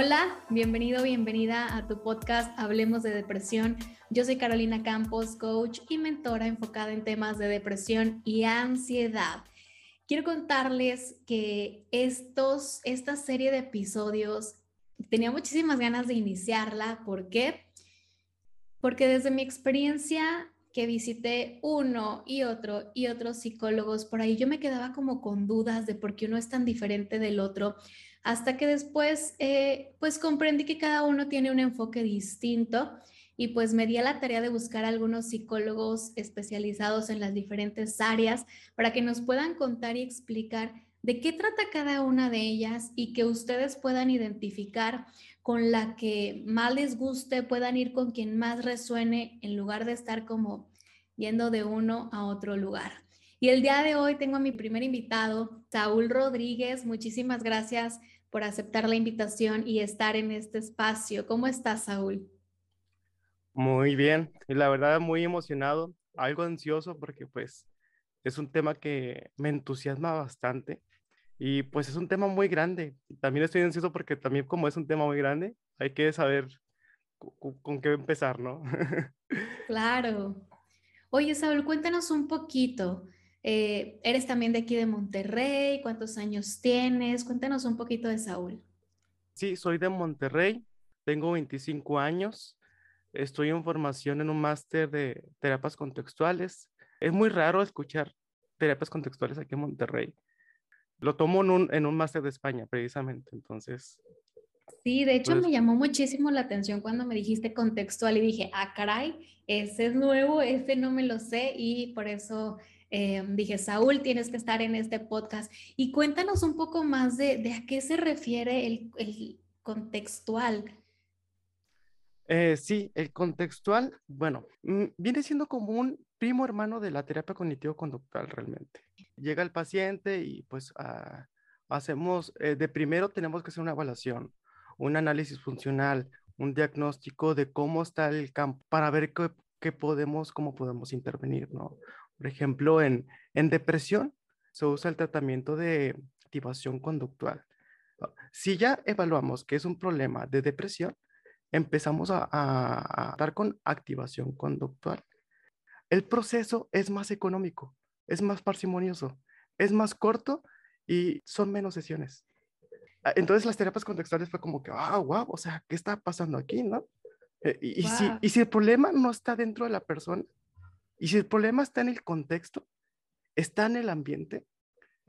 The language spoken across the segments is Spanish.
Hola, bienvenido, bienvenida a tu podcast Hablemos de Depresión. Yo soy Carolina Campos, coach y mentora enfocada en temas de depresión y ansiedad. Quiero contarles que estos, esta serie de episodios tenía muchísimas ganas de iniciarla. ¿Por qué? Porque desde mi experiencia que visité uno y otro y otros psicólogos por ahí, yo me quedaba como con dudas de por qué uno es tan diferente del otro hasta que después eh, pues comprendí que cada uno tiene un enfoque distinto y pues me di a la tarea de buscar algunos psicólogos especializados en las diferentes áreas para que nos puedan contar y explicar de qué trata cada una de ellas y que ustedes puedan identificar con la que más les guste, puedan ir con quien más resuene en lugar de estar como yendo de uno a otro lugar. Y el día de hoy tengo a mi primer invitado, Saúl Rodríguez. Muchísimas gracias por aceptar la invitación y estar en este espacio. ¿Cómo estás, Saúl? Muy bien, y la verdad muy emocionado, algo ansioso porque pues es un tema que me entusiasma bastante y pues es un tema muy grande. También estoy ansioso porque también como es un tema muy grande, hay que saber con, qué empezar, ¿no? claro. Oye, Saúl, cuéntanos un poquito. Eh, eres también de aquí de Monterrey, ¿cuántos años tienes? Cuéntanos un poquito de Saúl. Sí, soy de Monterrey, tengo 25 años, estoy en formación en un máster de terapias contextuales. Es muy raro escuchar terapias contextuales aquí en Monterrey. Lo tomo en un, en un máster de España, precisamente, entonces... Sí, de hecho pues me llamó muchísimo la atención cuando me dijiste contextual y dije, ah, caray, ese es nuevo, ese no me lo sé y por eso eh, dije, Saúl, tienes que estar en este podcast. Y cuéntanos un poco más de, a qué se refiere el, contextual. Eh, sí, el contextual, bueno, mm, viene siendo como un primo hermano de la terapia cognitivo-conductual realmente. Llega el paciente y pues ah, hacemos, eh, de primero tenemos que hacer una evaluación, un análisis funcional, un diagnóstico de cómo está el campo para ver qué, qué podemos, cómo podemos intervenir, ¿no? Por ejemplo, en, depresión se usa el tratamiento de activación conductual. Ah, si ya evaluamos que es un problema de depresión, empezamos a, a, dar con activación conductual. El proceso es más económico, es más parsimonioso, es más corto y son menos sesiones. Ah, entonces las terapias contextuales fue como que, ah, wow, o sea, ¿qué está pasando aquí, no? Eh, y, si, y si el problema no está dentro de la persona, y si el problema está en el contexto, está en el ambiente,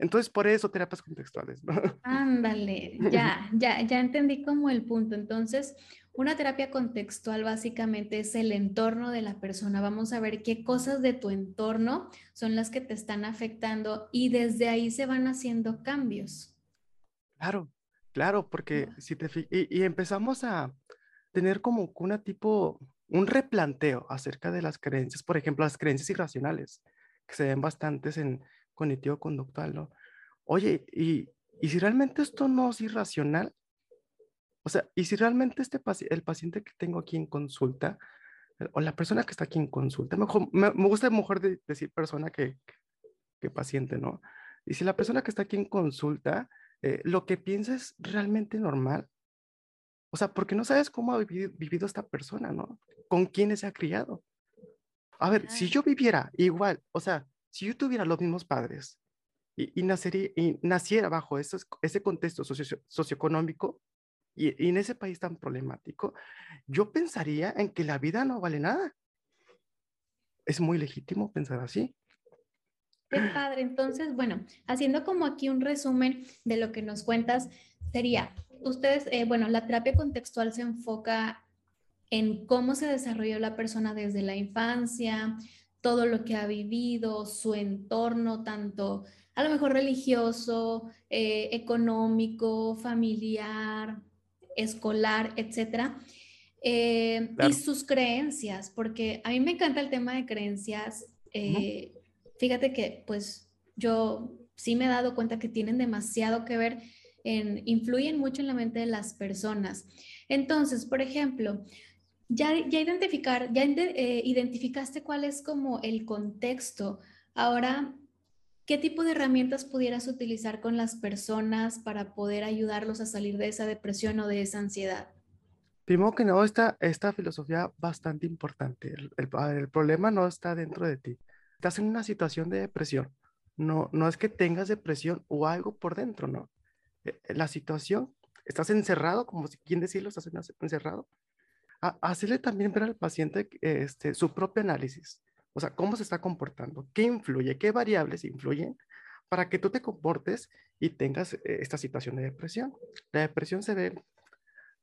entonces por eso terapias contextuales. Ándale, ya, ya, ya entendí como el punto. Entonces, una terapia contextual básicamente es el entorno de la persona. Vamos a ver qué cosas de tu entorno son las que te están afectando y desde ahí se van haciendo cambios. Claro, claro, porque si te y, y empezamos a tener como una tipo un replanteo acerca de las creencias, por ejemplo, las creencias irracionales, que se ven bastantes en cognitivo-conductual, ¿no? Oye, ¿y, ¿y si realmente esto no es irracional? O sea, ¿y si realmente este el paciente que tengo aquí en consulta, eh, o la persona que está aquí en consulta, mejor, me, gusta mejor decir persona que, que, paciente, ¿no? Y si la persona que está aquí en consulta, eh, lo que piensa es realmente normal, o sea, porque no sabes cómo ha vivido, esta persona, ¿no? Con quiénes se ha criado. A ver, si yo viviera igual, o sea, si yo tuviera los mismos padres y, y, y naciera bajo ese, ese contexto socio, socioeconómico y, y, en ese país tan problemático, yo pensaría en que la vida no vale nada. Es muy legítimo pensar así. Qué padre. Entonces, bueno, haciendo como aquí un resumen de lo que nos cuentas, sería, ustedes, eh, bueno, la terapia contextual se enfoca en cómo se desarrolló la persona desde la infancia, todo lo que ha vivido, su entorno, tanto a lo mejor religioso, eh, económico, familiar, escolar, etcétera. Eh, y sus creencias, porque a mí me encanta el tema de creencias. Fíjate que pues yo sí me he dado cuenta que tienen demasiado que ver influyen mucho en la mente de las personas. Entonces, por ejemplo, ya, ya identificar, ya eh, identificaste cuál es como el contexto. Ahora, ¿qué tipo de herramientas pudieras utilizar con las personas para poder ayudarlos a salir de esa depresión o de esa ansiedad? Primero que nada, esta, esta filosofía bastante importante. El, el, problema no está dentro de ti. Estás en una situación de depresión. No, no es que tengas depresión o algo por dentro, no. Eh, la situación, estás encerrado, como si quien decirlo, estás encerrado. hacerle también ver al paciente este, su propio análisis. O sea, cómo se está comportando, qué influye, qué variables influyen para que tú te comportes y tengas eh, esta situación de depresión. La depresión se ve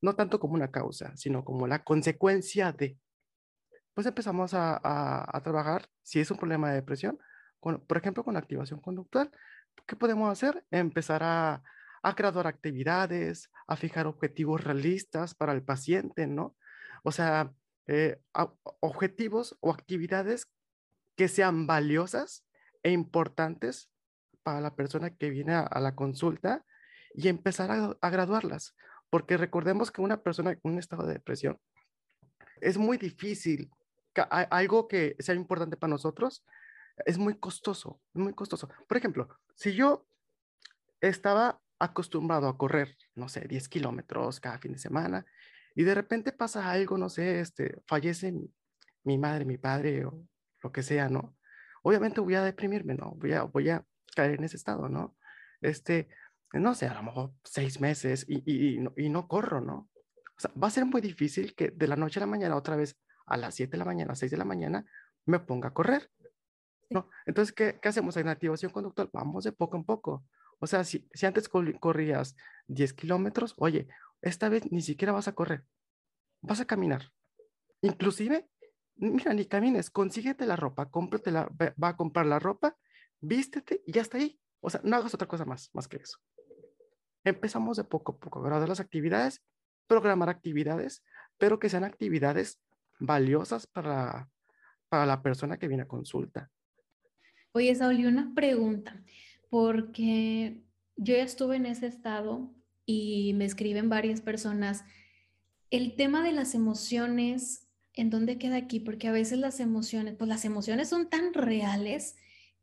no tanto como una causa, sino como la consecuencia de. Pues empezamos a, a, trabajar, si es un problema de depresión, con, por ejemplo, con activación conductual. ¿Qué podemos hacer? Empezar a, a graduar actividades, a fijar objetivos realistas para el paciente, ¿no? O sea, eh, objetivos o actividades que sean valiosas e importantes para la persona que viene a, la consulta y empezar a, graduarlas. Porque recordemos que una persona con un estado de depresión es muy difícil, algo que sea importante para nosotros es muy costoso, muy costoso. Por ejemplo, si yo estaba acostumbrado a correr, no sé, 10 kilómetros cada fin de semana y de repente pasa algo, no sé, este, fallece mi madre, mi padre o lo que sea, ¿no? Obviamente voy a deprimirme, ¿no? Voy a, voy a caer en ese estado, ¿no? Este, no sé, a lo mejor seis meses y, y, y, no, corro, ¿no? O sea, va a ser muy difícil que de la noche a la mañana, otra vez a las 7 de la mañana, a 6 de la mañana, me ponga a correr, ¿no? Entonces, ¿qué, qué hacemos en activación conductual? Vamos de poco en poco. O sea, si, si antes corrías 10 kilómetros, oye, esta vez ni siquiera vas a correr, vas a caminar. Inclusive mira, ni camines, consíguete la ropa, cómprate va a comprar la ropa, vístete y ya está ahí. O sea, no hagas otra cosa más, más que eso. Empezamos de poco a poco, graduar las actividades, programar actividades, pero que sean actividades valiosas para, para la persona que viene a consulta. Oye, Saúl, una pregunta, porque yo ya estuve en ese estado y me escriben varias personas. El tema de las emociones ¿en dónde queda aquí? Porque a veces las emociones, pues las emociones son tan reales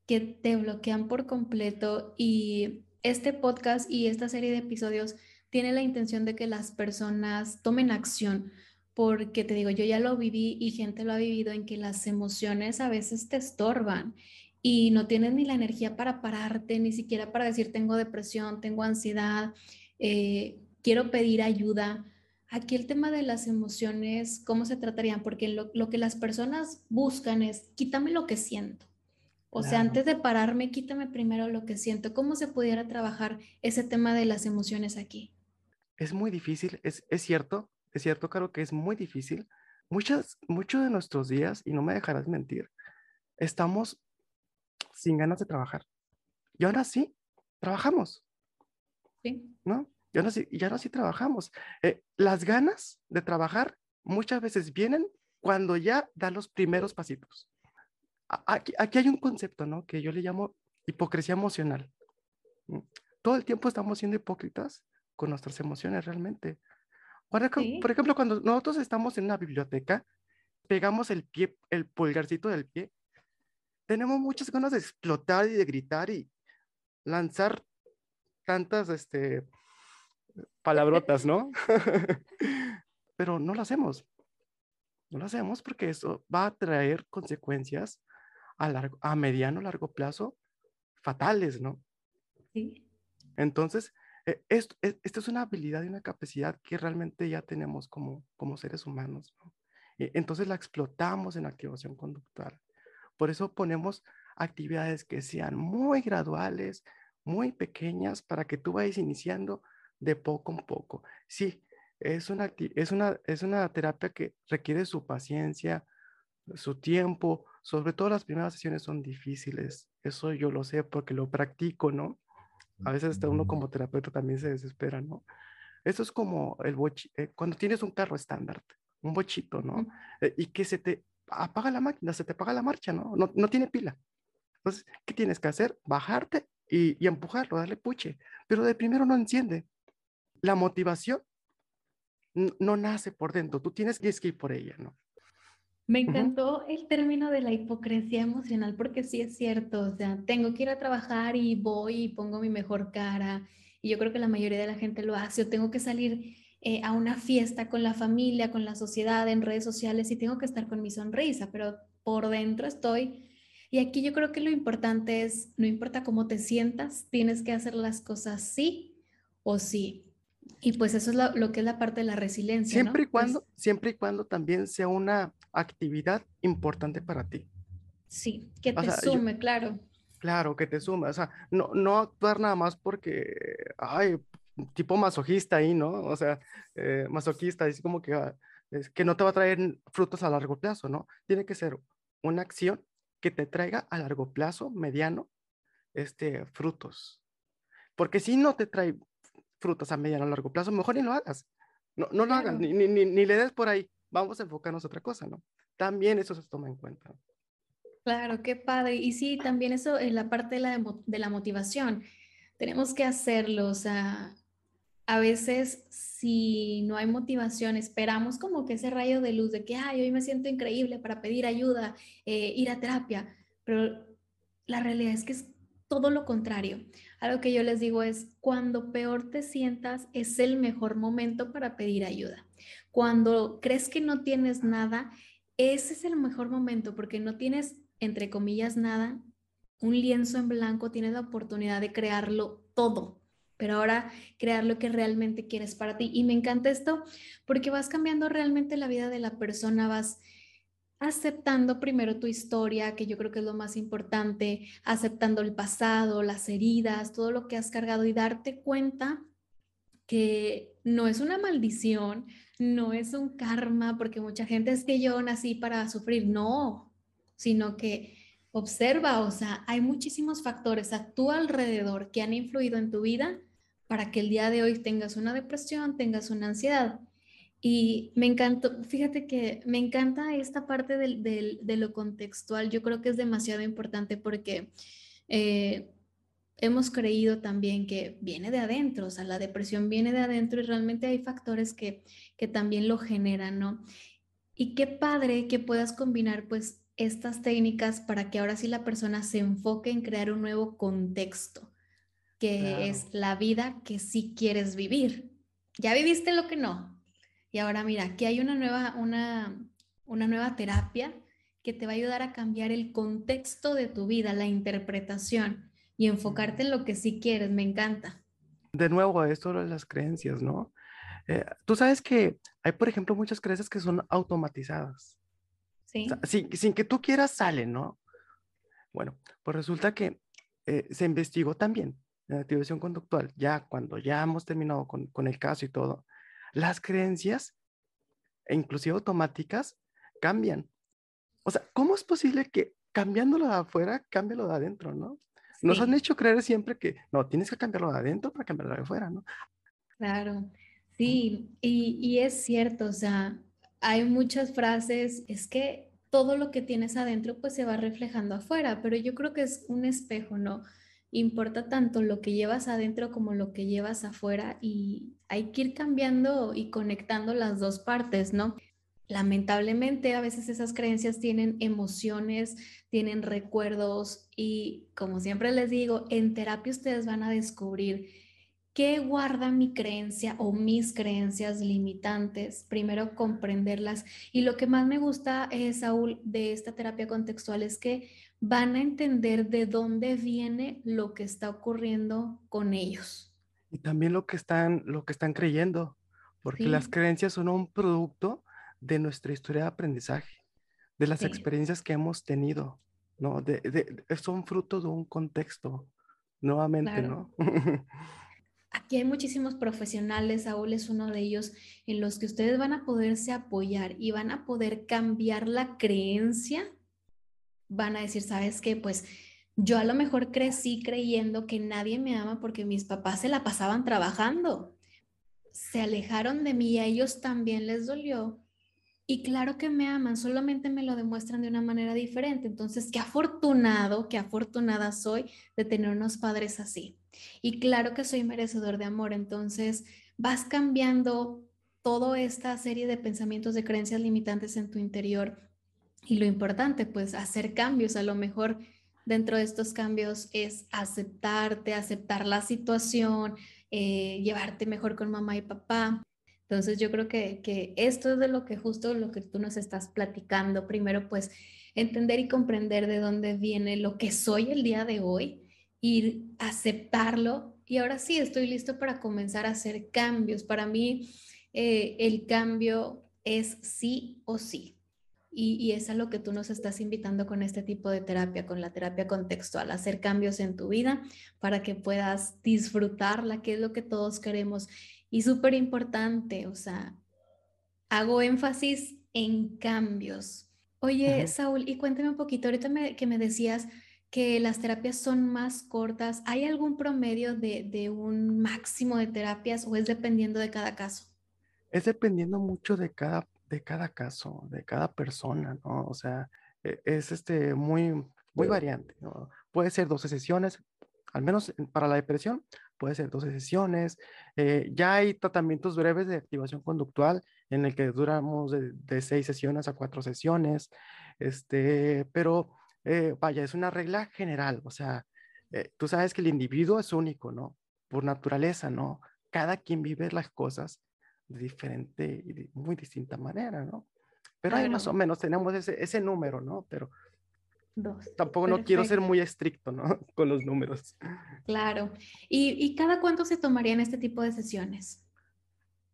que te bloquean por completo y este podcast y esta serie de episodios tiene la intención de que las personas tomen acción, porque te digo, yo ya lo viví y gente lo ha vivido en que las emociones a veces te estorban y no tienes ni la energía para pararte, ni siquiera para decir tengo depresión, tengo ansiedad, eh, quiero pedir ayuda Aquí el tema de las emociones, ¿cómo se tratarían? Porque lo, que las personas buscan es, quítame lo que siento. O sea, antes de pararme, quítame primero lo que siento. ¿Cómo se pudiera trabajar ese tema de las emociones aquí? Es muy difícil, es, es cierto, es cierto, Caro, que es muy difícil. Muchas, muchos de nuestros días, y no me dejarás mentir, estamos sin ganas de trabajar. Y ahora sí, trabajamos. Sí. ¿No? ya no así trabajamos. Eh, las ganas de trabajar muchas veces vienen cuando ya da los primeros pasitos. Aquí, aquí hay un concepto, ¿no? Que yo le llamo hipocresía emocional. Mm, todo el tiempo estamos siendo hipócritas con nuestras emociones realmente. Por, por ejemplo, cuando nosotros estamos en una biblioteca, pegamos el pie, el pulgarcito del pie, tenemos muchas ganas de explotar y de gritar y lanzar tantas, este, palabrotas, ¿no? Pero no lo hacemos. No lo hacemos porque eso va a traer consecuencias a, largo, a mediano, largo plazo fatales, ¿no? Sí. Entonces, e, esto, e, esto, es una habilidad y una capacidad que realmente ya tenemos como, como seres humanos, ¿no? Entonces la explotamos en activación conductual. Por eso ponemos actividades que sean muy graduales, muy pequeñas, para que tú vayas iniciando de poco en poco. Sí, es una, es una, es una terapia que requiere su paciencia, su tiempo, sobre todo las primeras sesiones son difíciles, eso yo lo sé porque lo practico, ¿no? A veces hasta uno como terapeuta también se desespera, ¿no? Eso es como el eh, cuando tienes un carro estándar, un bochito, ¿no? Eh, y que se te apaga la máquina, se te apaga la marcha, ¿no? No, no tiene pila. Entonces, ¿qué tienes que hacer? Bajarte y, y empujarlo, darle puche, pero de primero no enciende la motivación no nace por dentro, tú tienes que ir por ella, ¿no? Me encantó el término de la hipocresía emocional porque sí es cierto, o sea, tengo que ir a trabajar y voy y pongo mi mejor cara y yo creo que la mayoría de la gente lo hace o tengo que salir eh, a una fiesta con la familia, con la sociedad, en redes sociales y tengo que estar con mi sonrisa, pero por dentro estoy. Y aquí yo creo que lo importante es, no importa cómo te sientas, tienes que hacer las cosas sí o sí. Y pues eso es lo, que es la parte de la resiliencia. Siempre y cuando, pues siempre y cuando también sea una actividad importante para ti. Sí, que te sume, claro. Claro, que te sume. O sea, no, no actuar nada más porque, ay, tipo masoquista ahí, ¿no? O sea, eh, masoquista, es como que, ah, es que no te va a traer frutos a largo plazo, ¿no? Tiene que ser una acción que te traiga a largo plazo, mediano, este, frutos. Porque si no te trae frutos a mediano, a largo plazo, mejor ni lo hagas. No, no lo hagas, ni, ni, ni, le des por ahí. Vamos a enfocarnos en otra cosa, ¿no? También eso se toma en cuenta. Claro, qué padre. Y sí, también eso en la parte de la, de la motivación. Tenemos que hacerlo, o sea, a veces si no hay motivación, esperamos como que ese rayo de luz de que, ay, hoy me siento increíble para pedir ayuda, eh, ir a terapia, pero la realidad es que es todo lo contrario. Algo que yo les digo es, cuando peor te sientas, es el mejor momento para pedir ayuda. Cuando crees que no tienes nada, ese es el mejor momento porque no tienes, entre comillas, nada, un lienzo en blanco, tienes la oportunidad de crearlo todo pero ahora crear lo que realmente quieres para ti. Y me encanta esto porque vas cambiando realmente la vida de la persona, vas aceptando primero tu historia, que yo creo que es lo más importante, aceptando el pasado, las heridas, todo lo que has cargado y darte cuenta que no es una maldición, no es un karma, porque mucha gente es que yo nací para sufrir, no, sino que observa, o sea, hay muchísimos factores a tu alrededor que han influido en tu vida para que el día de hoy tengas una depresión, tengas una ansiedad. Y me encantó, fíjate que me encanta esta parte de lo contextual, yo creo que es demasiado importante porque eh, hemos creído también que viene de adentro, o sea, la depresión viene de adentro y realmente hay factores que, que también lo generan, ¿no? Y qué padre que puedas combinar pues estas técnicas para que ahora sí la persona se enfoque en crear un nuevo contexto que es la vida que sí quieres vivir. Ya viviste lo que no. Y ahora mira, aquí hay una nueva, una, una nueva terapia que te va a ayudar a cambiar el contexto de tu vida, la interpretación y enfocarte en lo que sí quieres. Me encanta. De nuevo, esto de las creencias, ¿no? Eh, tú sabes que hay, por ejemplo, muchas creencias que son automatizadas. Sí. sin, sin, que tú quieras, salen, ¿no? Bueno, pues resulta que eh, se investigó también la activación conductual, ya cuando ya hemos terminado con, con el caso y todo, las creencias, e inclusive automáticas, cambian. O sea, ¿cómo es posible que cambiándolo de afuera, cambie lo de adentro, no? Nos han hecho creer siempre que no, tienes que cambiarlo de adentro para cambiarlo de afuera, ¿no? Claro, sí, y, y es cierto, o sea, hay muchas frases, es que todo lo que tienes adentro pues se va reflejando afuera, pero yo creo que es un espejo, ¿no? Importa tanto lo que llevas adentro como lo que llevas afuera y hay que ir cambiando y conectando las dos partes, ¿no? Lamentablemente a veces esas creencias tienen emociones, tienen recuerdos y como siempre les digo, en terapia ustedes van a descubrir qué guarda mi creencia o mis creencias limitantes, primero comprenderlas. Y lo que más me gusta, eh, Saúl, de esta terapia contextual es que van a entender de dónde viene lo que está ocurriendo con ellos. Y también lo que están, lo que están creyendo, porque las creencias son un producto de nuestra historia de aprendizaje, de las experiencias que hemos tenido, ¿no? De, son fruto de un contexto, nuevamente, ¿no? Aquí hay muchísimos profesionales, Saúl es uno de ellos, en los que ustedes van a poderse apoyar y van a poder cambiar la creencia van a decir, ¿sabes qué? Pues yo a lo mejor crecí creyendo que nadie me ama porque mis papás se la pasaban trabajando. Se alejaron de mí y a ellos también les dolió. Y claro que me aman, solamente me lo demuestran de una manera diferente. Entonces, qué afortunado, qué afortunada soy de tener unos padres así. Y claro que soy merecedor de amor. Entonces, vas cambiando toda esta serie de pensamientos, de creencias limitantes en tu interior Y lo importante, pues hacer cambios. A lo mejor dentro de estos cambios es aceptarte, aceptar la situación, eh, llevarte mejor con mamá y papá. Entonces yo creo que, que esto es de lo que justo lo que tú nos estás platicando. Primero, pues entender y comprender de dónde viene lo que soy el día de hoy y aceptarlo. Y ahora sí, estoy listo para comenzar a hacer cambios. Para mí, eh, el cambio es sí o sí. Y, y, es a lo que tú nos estás invitando con este tipo de terapia, con la terapia contextual, hacer cambios en tu vida para que puedas disfrutarla, que es lo que todos queremos. Y súper importante, o sea, hago énfasis en cambios. Oye, Saúl, y cuéntame un poquito, ahorita que me decías que las terapias son más cortas, ¿hay algún promedio de, de un máximo de terapias o es dependiendo de cada caso? Es dependiendo mucho de cada, de cada caso, de cada persona, ¿no? O sea, e, es este muy, muy variante, ¿no? Puede ser 12 sesiones, al menos para la depresión, puede ser 12 sesiones. Eh, ya hay tratamientos breves de activación conductual en el que duramos de, de seis sesiones a cuatro sesiones, este, pero eh, vaya, es una regla general, o sea, eh, tú sabes que el individuo es único, ¿no? Por naturaleza, ¿no? Cada quien vive las cosas de diferente y muy distinta manera, ¿no? Pero ahí más o menos tenemos ese, ese número, ¿no? Pero Dos. Tampoco no quiero ser muy estricto, ¿no? Con los números. Claro. ¿Y, ¿Y, cada cuánto se tomarían este tipo de sesiones?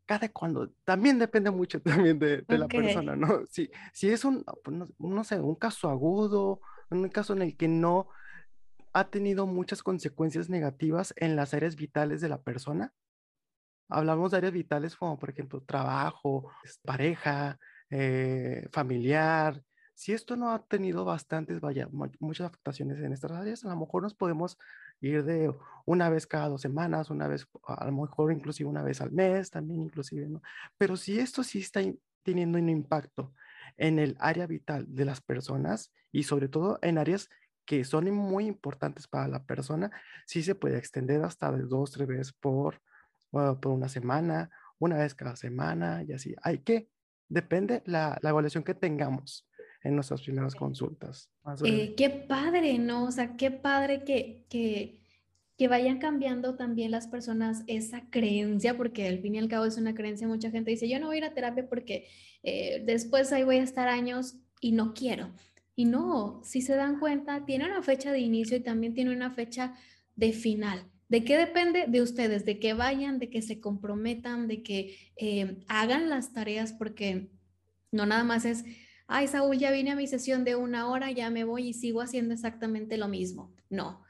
Cada cuándo. También depende mucho también de, de la persona, ¿no? Si, si es un, pues, no, no, sé, un caso agudo, un caso en el que no ha tenido muchas consecuencias negativas en las áreas vitales de la persona. Hablamos de áreas vitales como, por ejemplo, trabajo, pareja, eh, familiar, si esto no ha tenido bastantes, muchas afectaciones en estas áreas, a lo mejor nos podemos ir de una vez cada dos semanas, una vez, a lo mejor inclusive una vez al mes también, inclusive. Pero si esto sí está teniendo un impacto en el área vital de las personas y sobre todo en áreas que son muy importantes para la persona, sí se puede extender hasta de dos, tres veces por, por una semana, una vez cada semana y así. Hay que, depende la, la evaluación que tengamos en nuestras primeras consultas. Eh, qué padre, ¿no? O sea, qué padre que, que, que, vayan cambiando también las personas esa creencia, porque al fin y al cabo es una creencia, mucha gente dice, yo no voy a ir a terapia porque eh, después ahí voy a estar años y no quiero. Y no, si se dan cuenta, tiene una fecha de inicio y también tiene una fecha de final. ¿De qué depende? De ustedes, de que vayan, de que se comprometan, de que eh, hagan las tareas, porque no nada más es, ay, Saúl, ya vine a mi sesión de una hora, ya me voy y sigo haciendo exactamente lo mismo. No.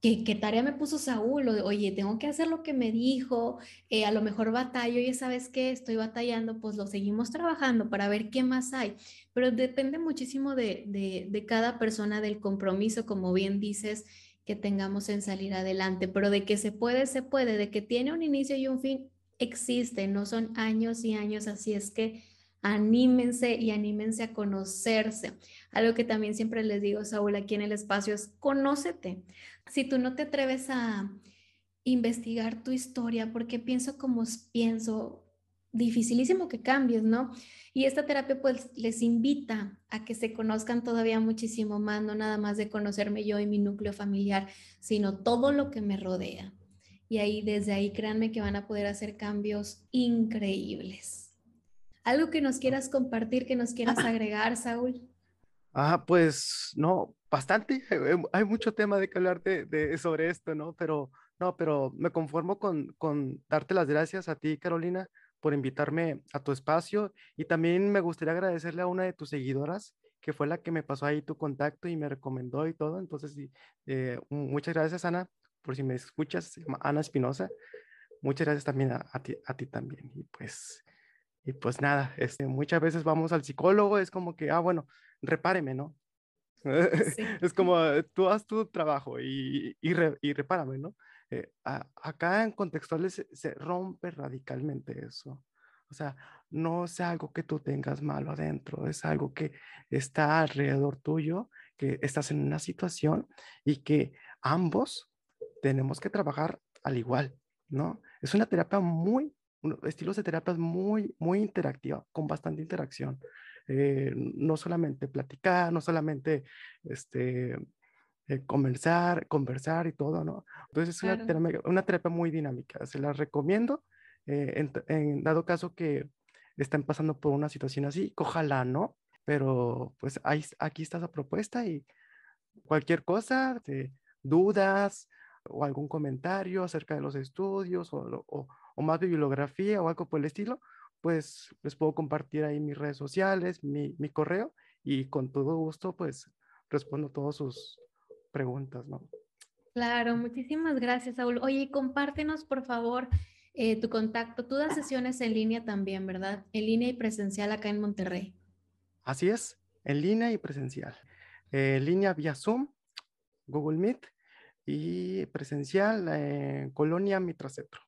¿Qué, tarea me puso Saúl? Oye, tengo que hacer lo que me dijo, eh, a lo mejor batallo, y sabes qué, estoy batallando, pues lo seguimos trabajando para ver qué más hay. Pero depende muchísimo de, de cada persona, del compromiso, como bien dices, que tengamos en salir adelante, pero de que se puede, se puede, de que tiene un inicio y un fin, existe, no son años y años, así es que anímense y anímense a conocerse. Algo que también siempre les digo, Saúl, aquí en el espacio es conócete. Si tú no te atreves a investigar tu historia, porque pienso como pienso, dificilísimo que cambies, ¿no? Y esta terapia pues les invita a que se conozcan todavía muchísimo más, no nada más de conocerme yo y mi núcleo familiar, sino todo lo que me rodea. Y ahí, desde ahí, créanme que van a poder hacer cambios increíbles. ¿Algo que nos quieras compartir, que nos quieras agregar, Saúl? Ah, pues no, bastante. Hay mucho tema de que hablar de, sobre esto, ¿no? Pero no, pero me conformo con, con darte las gracias a ti, Carolina, por invitarme a tu espacio y también me gustaría agradecerle a una de tus seguidoras que fue la que me pasó ahí tu contacto y me recomendó y todo. Entonces, eh, muchas gracias, Ana, por si me escuchas, Ana Espinosa. Muchas gracias también a, a, ti, a ti también. Y pues y pues nada, este, muchas veces vamos al psicólogo, es como que, ah, bueno, repáreme, ¿no? es como, eh, tú haz tu trabajo y, y, y repárame, ¿no? Eh, acá en contextuales se, rompe radicalmente eso. O sea, no es algo que tú tengas malo adentro, es algo que está alrededor tuyo, que estás en una situación y que ambos tenemos que trabajar al igual, ¿no? Es una terapia muy estilos de terapia muy, muy interactiva, con bastante interacción. eh, no solamente platicar, no solamente este, eh, conversar, conversar y todo, ¿no? Entonces es una, terapia, una, terapia, muy dinámica, se la recomiendo en, en, dado caso que están pasando por una situación así, ojalá no, pero pues ahí, aquí está esa propuesta y cualquier cosa, de dudas o algún comentario acerca de los estudios o, o, o, más bibliografía o algo por el estilo, pues les puedo compartir ahí mis redes sociales, mi, mi correo y con todo gusto pues respondo todas sus preguntas, ¿no? Claro, muchísimas gracias, Saúl. Oye, compártenos por favor eh, tu contacto. Tú das sesiones en línea también, ¿verdad? En línea y presencial acá en Monterrey. Así es, en línea y presencial. En línea vía Zoom, Google Meet y presencial en Colonia Mitracetro.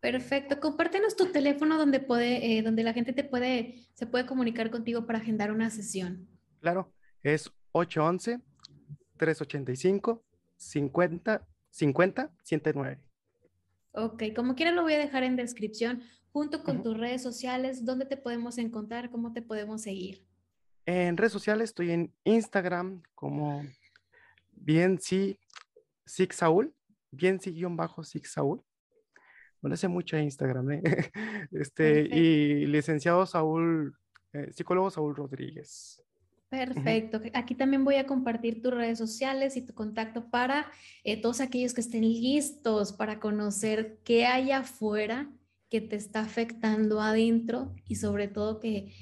Perfecto. Compártenos tu teléfono donde, puede, eh, donde la gente te puede, se puede comunicar contigo para agendar una sesión. Claro, es 811-385-50, 50, 109. Ok, como quiera lo voy a dejar en descripción junto con tus redes sociales, dónde te podemos encontrar, cómo te podemos seguir. En redes sociales estoy en Instagram como bien sí, Six Saúl, bien sí guion bajo Six Saúl. No sé mucho en Instagram, ¿eh? este, y licenciado Saúl, eh, psicólogo Saúl Rodríguez. Perfecto. Aquí también voy a compartir tus redes sociales y tu contacto para eh, todos aquellos que estén listos para conocer qué hay afuera que te está afectando adentro y sobre todo que,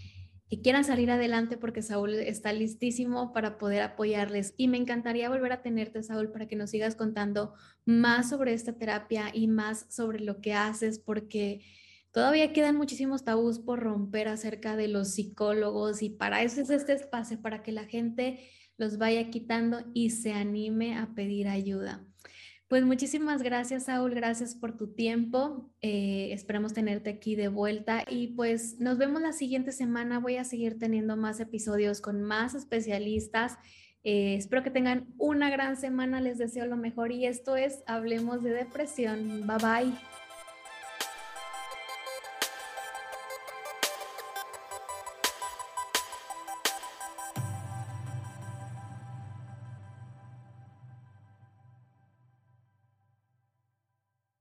que quieran salir adelante porque Saúl está listísimo para poder apoyarles. Y me encantaría volver a tenerte, Saúl, para que nos sigas contando más sobre esta terapia y más sobre lo que haces porque Todavía quedan muchísimos tabús por romper acerca de los psicólogos y para eso es este espacio, para que la gente los vaya quitando y se anime a pedir ayuda. Pues muchísimas gracias, Saúl, gracias por tu tiempo. Eh, esperamos tenerte aquí de vuelta y pues nos vemos la siguiente semana. Voy a seguir teniendo más episodios con más especialistas. Eh, espero que tengan una gran semana, les deseo lo mejor y esto es Hablemos de Depresión. Bye bye.